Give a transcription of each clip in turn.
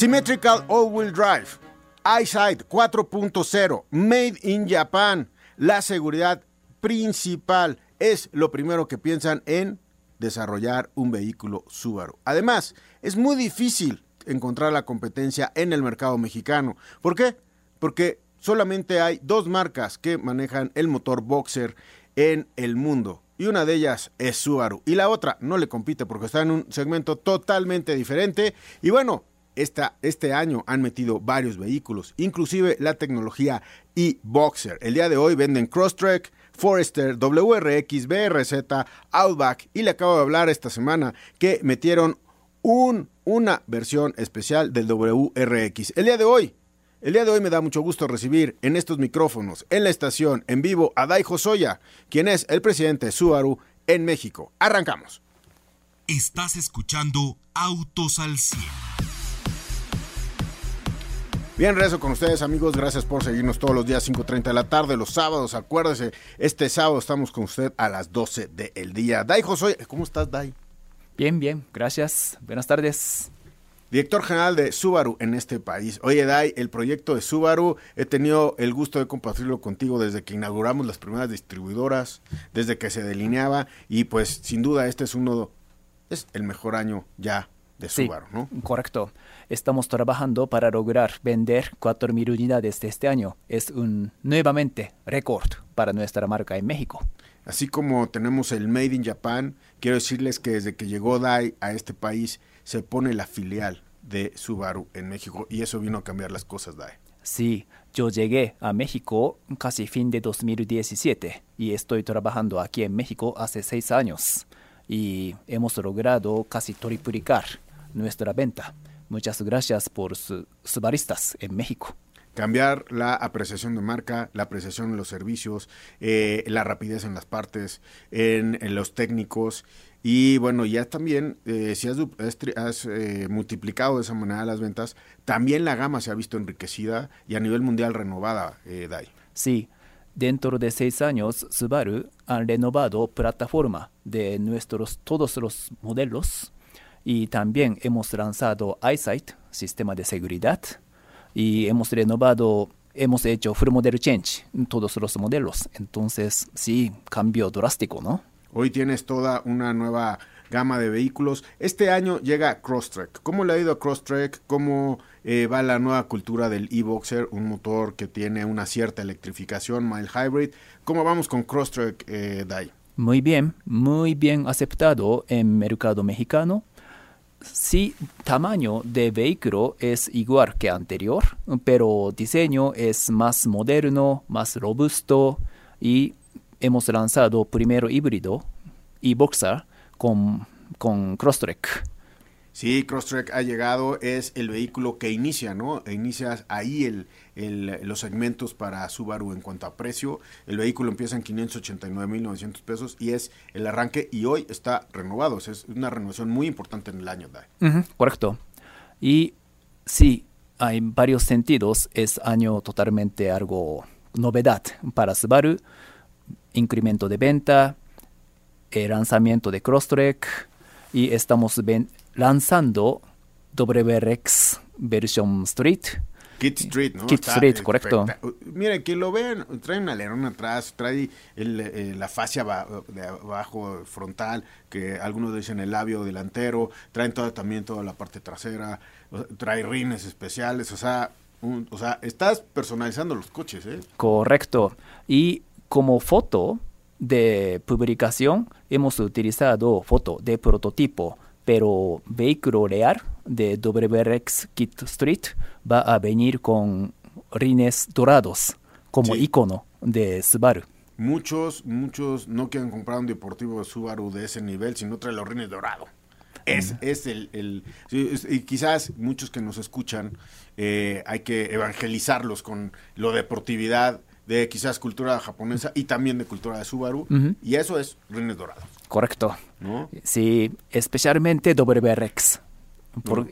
Symmetrical All-Wheel Drive, EyeSight 4.0, Made in Japan. La seguridad principal es lo primero que piensan en desarrollar un vehículo Subaru. Además, es muy difícil encontrar la competencia en el mercado mexicano. ¿Por qué? Porque solamente hay dos marcas que manejan el motor Boxer en el mundo. Y una de ellas es Subaru. Y la otra no le compite porque está en un segmento totalmente diferente. Y bueno, este año han metido varios vehículos, inclusive la tecnología e-Boxer. El día de hoy venden Crosstrek, Forester, WRX, BRZ, Outback y le acabo de hablar esta semana que metieron un, una versión especial del WRX. El día de hoy, el día de hoy me da mucho gusto recibir en estos micrófonos, en la estación, en vivo, a Dai Josoya, quien es el presidente de Subaru en México. Arrancamos. Estás escuchando Autos al 100. Bien, rezo con ustedes amigos, gracias por seguirnos todos los días 5.30 de la tarde, los sábados, acuérdese, este sábado estamos con usted a las 12 del día. Dai Josoy, ¿cómo estás Dai? Bien, bien, gracias, buenas tardes. Director general de Subaru en este país. Oye, Dai, el proyecto de Subaru, he tenido el gusto de compartirlo contigo desde que inauguramos las primeras distribuidoras, desde que se delineaba, y pues sin duda este es uno, es el mejor año ya de Subaru, ¿no? Correcto. Estamos trabajando para lograr vender 4.000 unidades de este año. Es un nuevamente récord para nuestra marca en México. Así como tenemos el Made in Japan, quiero decirles que desde que llegó Dai a este país se pone la filial de Subaru en México y eso vino a cambiar las cosas, Dai. Sí, yo llegué a México casi fin de 2017 y estoy trabajando aquí en México hace seis años y hemos logrado casi triplicar nuestra venta. Muchas gracias por sus baristas en México. Cambiar la apreciación de marca, la apreciación de los servicios, eh, la rapidez en las partes, en, los técnicos. Y bueno, ya también, eh, si has, has eh, multiplicado de esa manera las ventas, también la gama se ha visto enriquecida y a nivel mundial renovada, Dai. Sí, dentro de seis años, Subaru ha renovado plataforma de nuestros todos los modelos y también hemos lanzado EyeSight, sistema de seguridad, y hemos renovado, hemos hecho full model change en todos los modelos. Entonces, sí, cambio drástico, ¿no? Hoy tienes toda una nueva gama de vehículos. Este año llega Crosstrek. ¿Cómo le ha ido a Crosstrek? ¿Cómo eh, va la nueva cultura del e-Boxer? Un motor que tiene una cierta electrificación, mild hybrid. ¿Cómo vamos con Crosstrek, eh, Dai? Muy bien, muy bien aceptado en mercado mexicano sí, tamaño de vehículo es igual que anterior, pero diseño es más moderno, más robusto y hemos lanzado primero híbrido y Boxer con, con Crosstrek. Sí, Crosstrek ha llegado, es el vehículo que inicia, ¿no? Inicia ahí el, los segmentos para Subaru en cuanto a precio. El vehículo empieza en 589.900 pesos y es el arranque y hoy está renovado. es una renovación muy importante en el año. correcto. Y sí, hay varios sentidos. Es año totalmente algo novedad para Subaru. Incremento de venta, el lanzamiento de Crosstrek y estamos lanzando WRX versión Street Kit Street, ¿no? Kit Street, correcto. Mire, que lo vean, trae un alerón atrás, trae eh, la fascia de abajo frontal, que algunos dicen el labio delantero, traen toda, también toda la parte trasera, trae rines especiales, o sea, o sea, estás personalizando los coches, ¿eh? Correcto. Y como foto de publicación, hemos utilizado foto de prototipo pero vehículo real de WRX Kit Street va a venir con rines dorados como icono de Subaru. muchos, muchos no quieren comprar un deportivo Subaru de ese nivel, sino trae los rines dorado. Es, es el, el y quizás muchos que nos escuchan eh, hay que evangelizarlos con lo deportividad de quizás cultura japonesa y también de cultura de Subaru y eso es rines dorados. Correcto. Sí, especialmente WRX.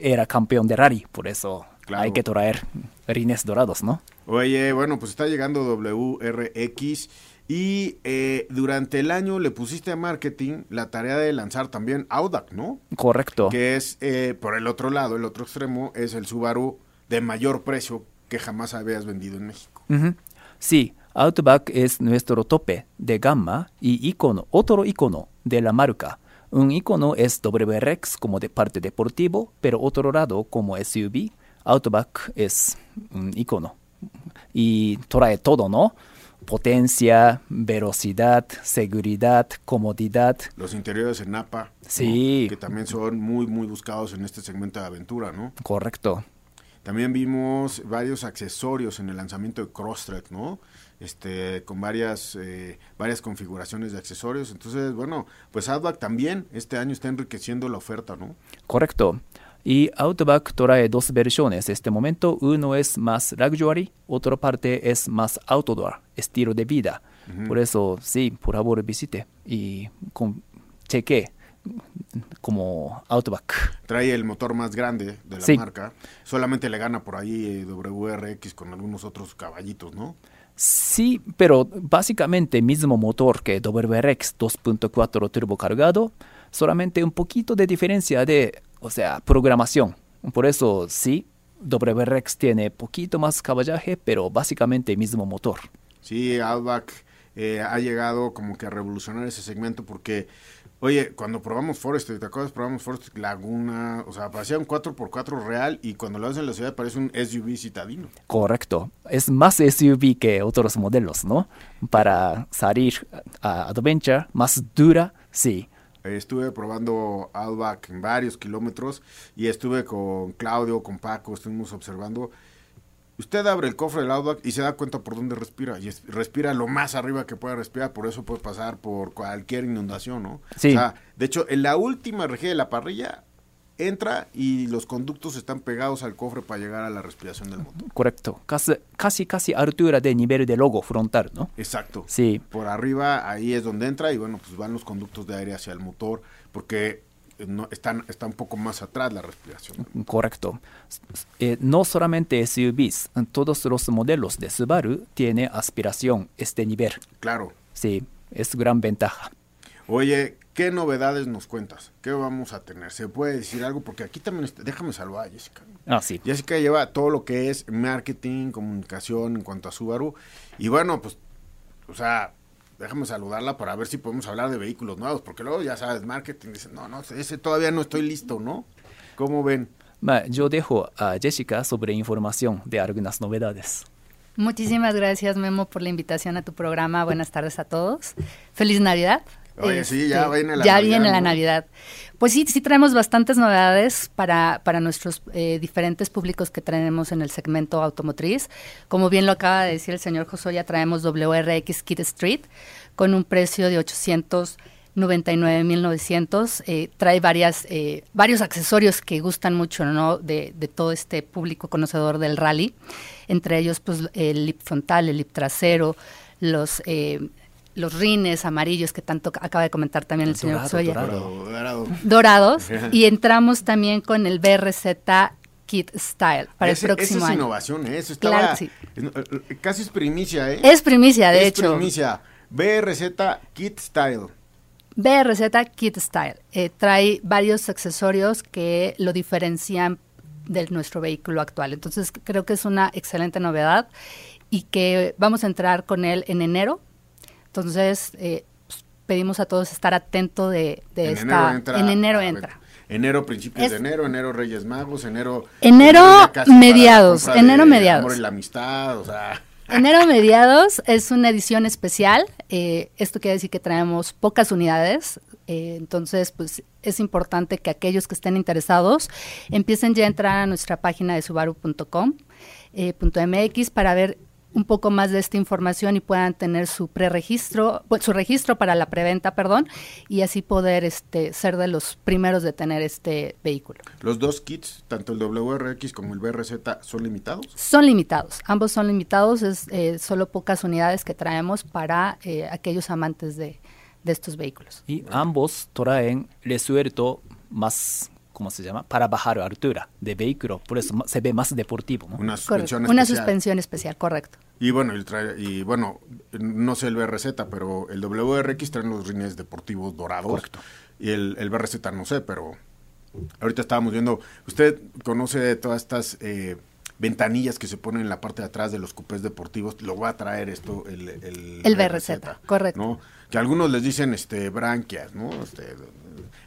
Era campeón de rally, por eso hay que traer rines dorados, ¿no? Oye, bueno, pues está llegando WRX y eh, durante el año le pusiste a marketing la tarea de lanzar también Audac, ¿no? Correcto. Que es, eh, por el otro lado, el otro extremo, es el Subaru de mayor precio que jamás habías vendido en México. Sí, Outback es nuestro tope de gama y icono, otro icono de la marca. Un icono es WRX como de parte deportivo, pero otro lado como SUV. Outback es un icono y trae todo, ¿no? potencia, velocidad, seguridad, comodidad. Los interiores en Napa. Sí. Que también son muy, muy buscados en este segmento de aventura, ¿no? Correcto. También vimos varios accesorios en el lanzamiento de Crosstrek, ¿no? Este, con varias, eh, varias configuraciones de accesorios. Entonces, bueno, pues Outback también este año está enriqueciendo la oferta, ¿no? Correcto. Y Outback trae dos versiones. Este momento uno es más luxury, otra parte es más outdoor, estilo de vida. Por eso, sí, por favor visite y con, cheque como Outback. Trae el motor más grande de la marca. Solamente le gana por ahí WRX con algunos otros caballitos, ¿no? Sí, pero básicamente mismo motor que WRX 2.4 turbo cargado, solamente un poquito de diferencia de o sea, programación. Por eso sí, WRX tiene poquito más caballaje, pero básicamente mismo motor. Sí, Outback eh, ha llegado como que a revolucionar ese segmento porque, oye, cuando probamos Forest, ¿te acuerdas? Probamos Forest Laguna, o sea, parecía un 4x4 real y cuando lo ves en la ciudad parece un SUV citadino. Correcto, es más SUV que otros modelos, ¿no? Para salir a Adventure, más dura, sí estuve probando Outback en varios kilómetros y estuve con Claudio, con Paco, estuvimos observando. Usted abre el cofre del Outback y se da cuenta por dónde respira. Y respira lo más arriba que pueda respirar, por eso puede pasar por cualquier inundación, ¿no? Sí. O sea, de hecho, en la última región de la parrilla entra y los conductos están pegados al cofre para llegar a la respiración del motor. Correcto, casi, casi, casi altura de nivel de logo frontal, ¿no? Exacto. Sí. Por arriba, ahí es donde entra y bueno, pues van los conductos de aire hacia el motor porque no, están, está un poco más atrás la respiración. Correcto. Eh, no solamente SUVs, todos los modelos de Subaru tienen aspiración este nivel. Claro. Sí, es gran ventaja. Oye, ¿qué novedades nos cuentas? ¿Qué vamos a tener? ¿Se puede decir algo? Porque aquí también, está, déjame saludar a Jessica. Ah, sí. Jessica lleva todo lo que es marketing, comunicación en cuanto a Subaru. Y bueno, pues, o sea, déjame saludarla para ver si podemos hablar de vehículos nuevos, porque luego ya sabes, marketing dice, no, no, ese todavía no estoy listo, ¿no? ¿Cómo ven? yo dejo a Jessica sobre información de algunas novedades. Muchísimas gracias, Memo, por la invitación a tu programa. Buenas tardes a todos. Feliz Navidad. Oye, sí, ya viene la ya Navidad. viene la Navidad. Pues sí, sí traemos bastantes novedades para, para nuestros eh, diferentes públicos que tenemos en el segmento automotriz. Como bien lo acaba de decir el señor Josoya, traemos WRX Kit Street con un precio de 899.900. Eh, trae varias, eh, varios accesorios que gustan mucho ¿no? de, de todo este público conocedor del rally. Entre ellos, pues el lip frontal, el lip trasero, los eh, los rines amarillos que tanto acaba de comentar también el señor Soya. Dorados. y entramos también con el BRZ Kit Style para el próximo esa es innovación, ¿eh? Eso estaba, claro sí. casi es primicia, ¿eh? Es primicia, de hecho. Es primicia. BRZ Kit Style. BRZ Kit Style. Eh, trae varios accesorios que lo diferencian de nuestro vehículo actual. Entonces creo que es una excelente novedad y que vamos a entrar con él en enero entonces, eh, pues, pedimos a todos estar atentos de, de en esta... Enero entra, en enero entra. Enero, principios de enero, enero Reyes Magos, enero... Enero, mediados, enero mediados. Amor y la amistad, o sea... Enero mediados es una edición especial. Eh, esto quiere decir que traemos pocas unidades. Eh, entonces, pues es importante que aquellos que estén interesados empiecen ya a entrar a nuestra página de subaru.com.mx para ver un poco más de esta información y puedan tener su preregistro, su registro para la preventa, perdón, y así poder este, ser de los primeros de tener este vehículo. ¿Los dos kits, tanto el WRX como el BRZ, son limitados? Son limitados, ambos son limitados, es eh, solo pocas unidades que traemos para eh, aquellos amantes de, de estos vehículos. Y ambos traen resuelto más ¿cómo se llama? Para bajar altura de vehículo, por eso se ve más deportivo. ¿no? Una suspensión Correcto. Una especial. suspensión especial, correcto. Y bueno, el y bueno, no sé el BRZ, pero el WRX trae los rines deportivos dorados. Correcto. Y el, el BRZ no sé, pero ahorita estábamos viendo, usted conoce todas estas eh, ventanillas que se ponen en la parte de atrás de los cupés deportivos, lo va a traer esto el, el, El BRZ, correcto. ¿no? Que algunos les dicen este branquias, ¿no? Este,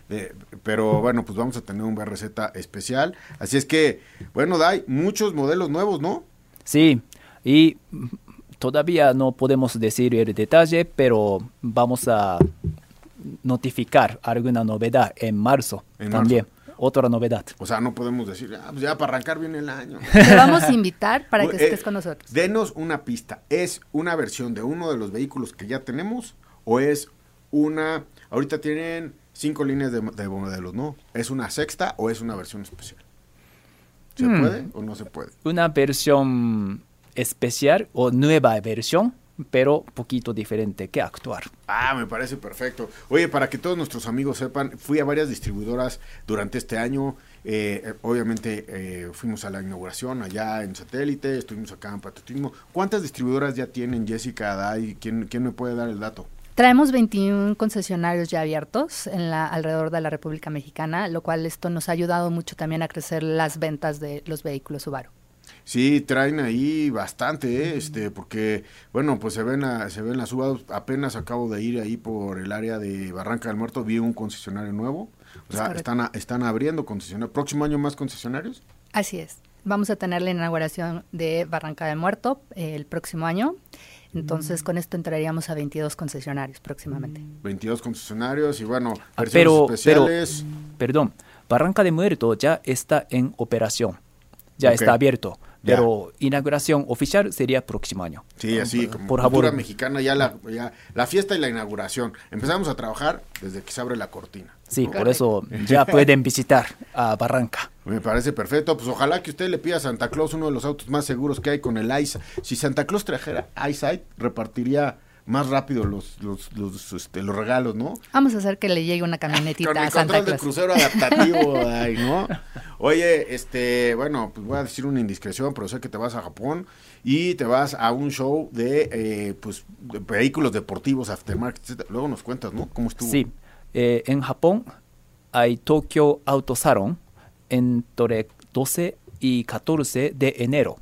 de- pero bueno, pues vamos a tener un BRZ especial. Así es que, bueno, Dai, muchos modelos nuevos, ¿no? Sí, y todavía no podemos decir el detalle, pero vamos a notificar alguna novedad en marzo En también. Otra novedad. O sea, no podemos decir, ah, pues ya para arrancar bien el año. Te vamos a invitar para que Eh, estés con nosotros. Denos una pista. ¿Es una versión de uno de los vehículos que ya tenemos o es una... Ahorita tienen cinco líneas de, de modelos, ¿no? ¿Es una sexta o es una versión especial? ¿Se Hmm. puede o no se puede? Una versión especial o nueva versión, pero poquito diferente que actuar. Ah, me parece perfecto. Oye, para que todos nuestros amigos sepan, fui a varias distribuidoras durante este año. Eh, eh, obviamente eh, fuimos a la inauguración allá en satélite, estuvimos acá en Patriotismo. ¿Cuántas distribuidoras ya tienen, Jessica, Dai? ¿Quién, quién me puede dar el dato? Traemos 21 concesionarios ya abiertos en la, alrededor de la República Mexicana, lo cual esto nos ha ayudado mucho también a crecer las ventas de los vehículos Subaru. Sí, traen ahí bastante, ¿eh? este, porque, bueno, pues se ven, a- se ven las Subaru. Apenas acabo de ir ahí por el área de Barranca del Muerto, vi un concesionario nuevo. O sea, están, a- están abriendo concesionarios. ¿Próximo año más concesionarios? Así es. Vamos a tener la inauguración de Barranca del Muerto eh, el próximo año. Entonces, con esto entraríamos a 22 concesionarios próximamente. 22 concesionarios y bueno, Ah, versiones pero, pero, especiales. perdón, Barranca de Muerto ya está en operación, ya está abierto, Ya. pero inauguración oficial sería próximo año. Sí, así, como por cultura favor. mexicana, ya la, ya la fiesta y la inauguración. Empezamos a trabajar desde que se abre la cortina. Sí, ¿no? por eso ya pueden visitar a Barranca. Me parece perfecto. Pues ojalá que usted le pida a Santa Claus uno de los autos más seguros que hay con el ICE. Si Santa Claus trajera EyeSight, repartiría más rápido los, los, los, este, los regalos, ¿no? Vamos a hacer que le llegue una Con camionetita el a Santa control de Claus. crucero adaptativo, ay, ¿no? Oye, este, bueno, pues voy a decir una indiscreción, pero sé que te vas a Japón y te vas a un show de, eh, pues, de vehículos deportivos, aftermarket, etcétera. Luego nos cuentas, ¿no? ¿Cómo estuvo? Sí, eh, en Japón hay Tokyo Auto Salon entre 12 y 14 de enero.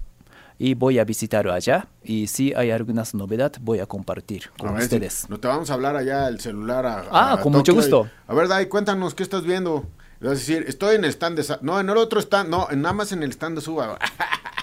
Y voy a visitar allá y si hay algunas novedades voy a compartir A con si- ustedes. no te vamos a hablar allá el celular a, Ah, a con mucho Tokio gusto. a ver, Dai, cuéntanos, ¿qué estás viendo? A decir, estoy en el stand de... No, en el otro stand, no, nada más en el stand de Suba.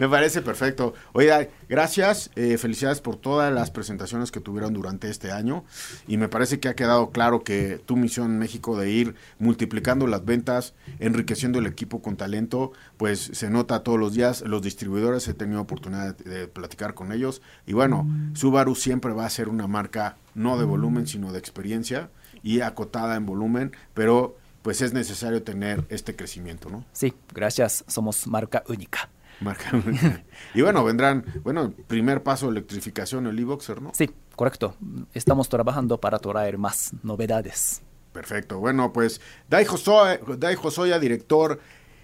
Me parece perfecto. Dai, gracias, eh, felicidades por todas las presentaciones que tuvieron durante este año y me parece que ha quedado claro que tu misión en México de ir multiplicando las ventas, enriqueciendo el equipo con talento, pues se nota todos los días. Los distribuidores he tenido oportunidad de, de platicar con ellos y bueno, Subaru siempre va a ser una marca no de volumen, sino de experiencia y acotada en volumen, pero pues es necesario tener este crecimiento, ¿no? Sí, gracias, somos marca única. Marca. y bueno, vendrán, bueno, primer paso electrificación, el e-boxer, ¿no? Sí, correcto. Estamos trabajando para traer más novedades. Perfecto. Bueno, pues Dai Josoya, Dai Josoya, director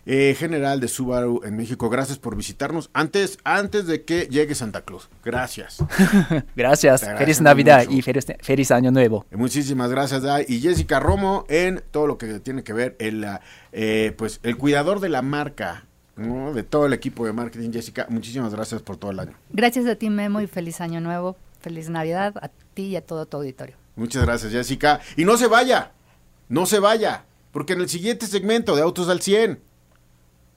eh, general de Subaru en México, gracias por visitarnos antes, antes de que llegue Santa Claus. Gracias. Gracias, feliz Navidad mucho. y feliz, feliz Año Nuevo. Eh, Muchísimas gracias, Dai. Y Jessica Romo en todo lo que tiene que ver el, eh, pues, el cuidador de la marca, ¿no? de todo el equipo de marketing. Jessica, muchísimas gracias por todo el año. Gracias a ti, Memo, y feliz año nuevo. Feliz Navidad a ti y a todo tu auditorio. Muchas gracias, Jessica. Y no se vaya, no se vaya, porque en el siguiente segmento de Autos al 100,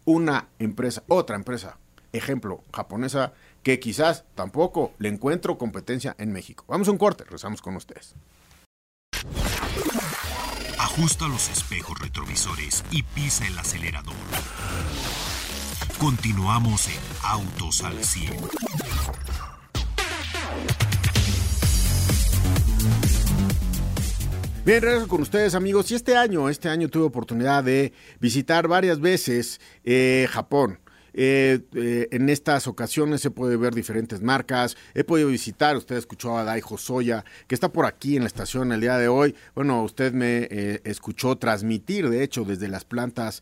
una empresa, otra empresa, ejemplo, japonesa, que quizás tampoco le encuentro competencia en México. Vamos a un corte, rezamos con ustedes. Ajusta los espejos retrovisores y pisa el acelerador. Continuamos en Autos al 100. Bien, regreso con ustedes amigos. Y este año, este año tuve oportunidad de visitar varias veces eh, Japón. Eh, eh, en estas ocasiones se puede ver diferentes marcas. He podido visitar, usted escuchó a Daijo Soya, que está por aquí en la estación el día de hoy. Bueno, usted me eh, escuchó transmitir, de hecho, desde las plantas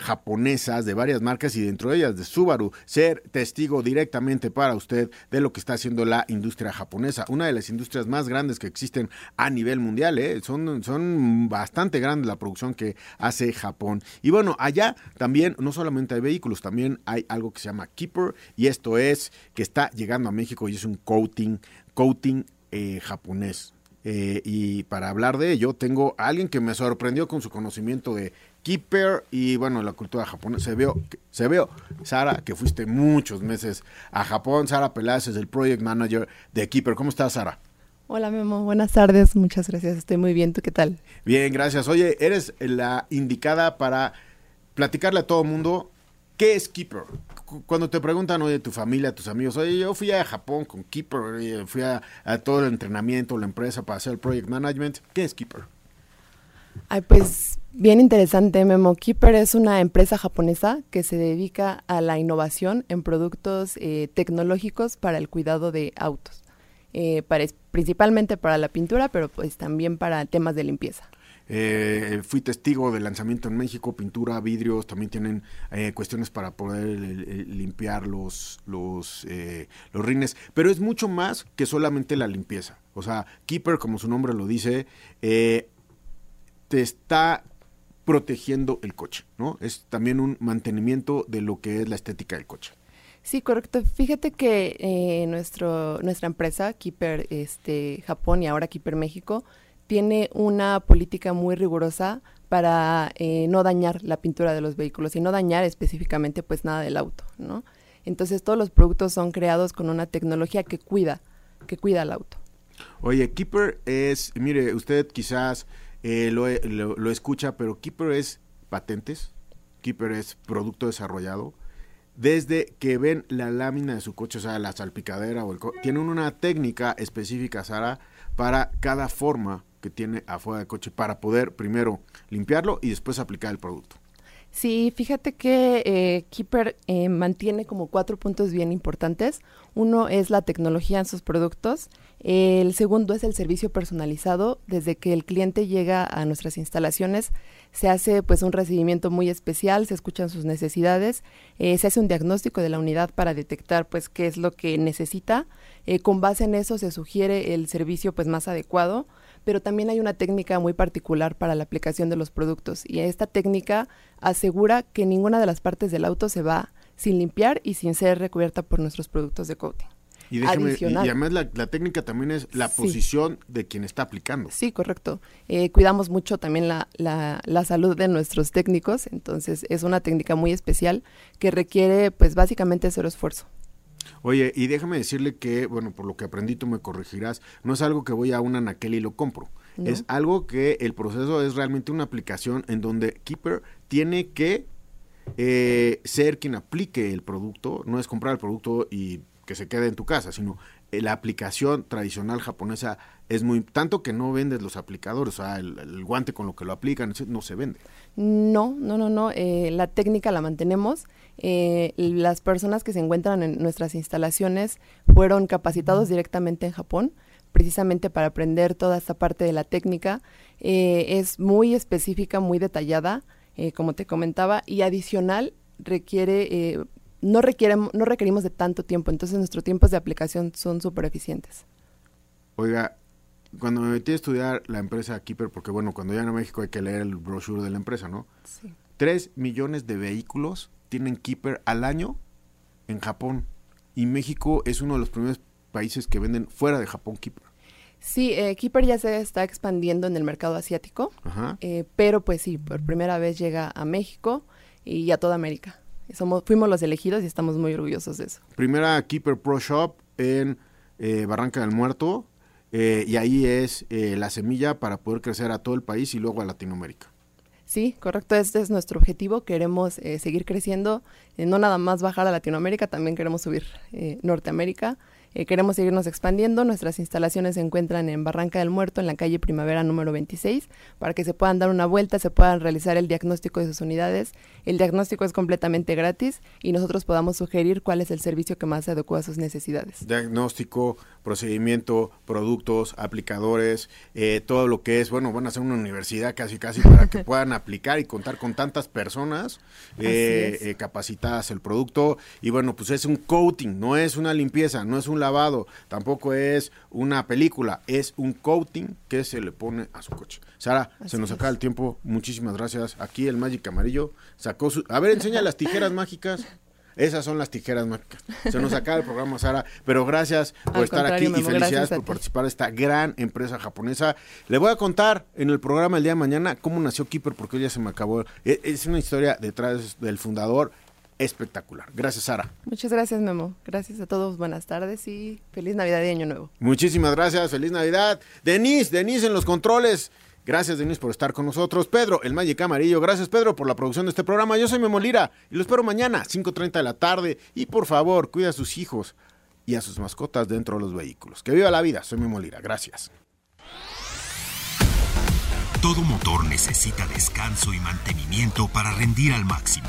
japonesas de varias marcas y dentro de ellas de Subaru, ser testigo directamente para usted de lo que está haciendo la industria japonesa. Una de las industrias más grandes que existen a nivel mundial. Son, son bastante grandes la producción que hace Japón. Y bueno, allá también no solamente hay vehículos, también hay algo que se llama Keeper y esto es que está llegando a México y es un coating, coating eh, japonés. Eh, y para hablar de ello, tengo a alguien que me sorprendió con su conocimiento de Keeper y bueno, la cultura japonesa. Se veo, se veo, Sara, que fuiste muchos meses a Japón. Sara Peláez es el Project Manager de Keeper. ¿Cómo estás, Sara? Hola Memo, buenas tardes, muchas gracias, estoy muy bien, ¿tú qué tal? Bien, gracias. Oye, eres la indicada para platicarle a todo el mundo ¿Qué es Keeper? Cuando te preguntan, oye, tu familia, tus amigos, oye, yo fui a Japón con Keeper, fui a, todo el entrenamiento, la empresa para hacer el project management, ¿qué es Keeper? Ay, pues bien interesante, Memo. Keeper es una empresa japonesa que se dedica a la innovación en productos eh, tecnológicos para el cuidado de autos, eh, principalmente para la pintura, pero pues también para temas de limpieza. Eh, fui testigo del lanzamiento en México, pintura, vidrios, también tienen eh, cuestiones para poder eh, limpiar los, los, los rines, pero es mucho más que solamente la limpieza. O sea, Keeper, como su nombre lo dice, te está protegiendo el coche, ¿no? Es también un mantenimiento de lo que es la estética del coche. Sí, correcto. Fíjate que nuestro, nuestra empresa, Keeper este, Japón y ahora Keeper México, tiene una política muy rigurosa para eh, no dañar la pintura de los vehículos y no dañar específicamente pues nada del auto, ¿no? Entonces todos los productos son creados con una tecnología que cuida, que cuida al auto. Oye, Keeper es, mire, usted quizás eh, lo, lo, escucha, pero Keeper es patentes, Keeper es producto desarrollado. Desde que ven la lámina de su coche, o sea, la salpicadera o el tienen una técnica específica, Sara, para cada forma que tiene afuera del coche para poder primero limpiarlo y después aplicar el producto. Sí, fíjate que eh, Keeper eh, mantiene como cuatro puntos bien importantes. Uno es la tecnología en sus productos. El segundo es el servicio personalizado. Desde que el cliente llega a nuestras instalaciones, se hace pues un recibimiento muy especial, se escuchan sus necesidades, eh, se hace un diagnóstico de la unidad para detectar pues qué es lo que necesita. con base en eso se sugiere el servicio pues más adecuado pero también hay una técnica muy particular para la aplicación de los productos y esta técnica asegura que ninguna de las partes del auto se va sin limpiar y sin ser recubierta por nuestros productos de coating. Y, además la, técnica también es la posición de quien está aplicando. Sí, correcto. Eh, cuidamos mucho también la, la, la, salud de nuestros técnicos, entonces es una técnica muy especial que requiere pues básicamente cero esfuerzo. Oye, y déjame decirle que, bueno, por lo que aprendí, tú me corregirás, no es algo que voy a una anaquel y lo compro. Es algo que el proceso es realmente una aplicación en donde Keeper tiene que eh, ser quien aplique el producto, no es comprar el producto y que se quede en tu casa, sino la aplicación tradicional japonesa es muy tanto que no vendes los aplicadores, o sea, el, guante con lo que lo aplican no se vende. No, no, no, no. Eh, la técnica la mantenemos. Eh, las personas que se encuentran en nuestras instalaciones fueron capacitados directamente en Japón, precisamente para aprender toda esta parte de la técnica. es muy específica, muy detallada, como te comentaba, y adicional requiere no, no requerimos de tanto tiempo, entonces nuestros tiempos de aplicación son súper eficientes. Oiga, cuando me metí a estudiar la empresa Keeper, porque bueno, cuando llegan a México hay que leer el brochure de la empresa, ¿no? Sí. Tres millones de vehículos tienen Keeper al año en Japón. Y México es uno de los primeros países que venden fuera de Japón Keeper. Sí, eh, Keeper ya se está expandiendo en el mercado asiático, eh, pero pues sí, por primera vez llega a México y a toda América. Somos, fuimos los elegidos y estamos muy orgullosos de eso. Primera Keeper Pro Shop en eh, Barranca del Muerto eh, y ahí es eh, la semilla para poder crecer a todo el país y luego a Latinoamérica. Sí, correcto, este es nuestro objetivo. Queremos seguir creciendo, no nada más bajar a Latinoamérica, también queremos subir Norteamérica Eh, queremos seguirnos expandiendo. Nuestras instalaciones se encuentran en Barranca del Muerto, en la calle Primavera número 26, para que se puedan dar una vuelta, se puedan realizar el diagnóstico de sus unidades. El diagnóstico es completamente gratis y nosotros podamos sugerir cuál es el servicio que más se adecua a sus necesidades. Diagnóstico, procedimiento, productos, aplicadores, eh, todo lo que es, bueno, van a ser una universidad casi casi para que puedan aplicar y contar con tantas personas eh, eh, capacitadas el producto. Y bueno, pues es un coating, no es una limpieza, no es un lavado, tampoco es una película, es un coating que se le pone a su coche. Sara, se nos acaba el tiempo, muchísimas gracias. Aquí el Magic Amarillo sacó su... A ver, enseña las tijeras mágicas. Esas son las tijeras mágicas. Se nos acaba el programa, Sara, pero gracias por estar aquí y felicidades por participar de esta gran empresa japonesa. Le voy a contar en el programa el día de mañana cómo nació Keeper, porque hoy ya se me acabó. E, es una historia detrás del fundador espectacular. Gracias, Sara. Muchas gracias, Memo. Gracias a todos. Buenas tardes y feliz Navidad y Año Nuevo. Muchísimas gracias. Feliz Navidad. Denise, Denise en los controles. Gracias, Denis, por estar con nosotros. Pedro, el Magic Amarillo. Gracias, Pedro, por la producción de este programa. Yo soy Memo Lira y lo espero mañana, 5.30 de la tarde. Y por favor, cuida a sus hijos y a sus mascotas dentro de los vehículos. Que viva la vida. Soy Memo Lira. Gracias. Todo motor necesita descanso y mantenimiento para rendir al máximo.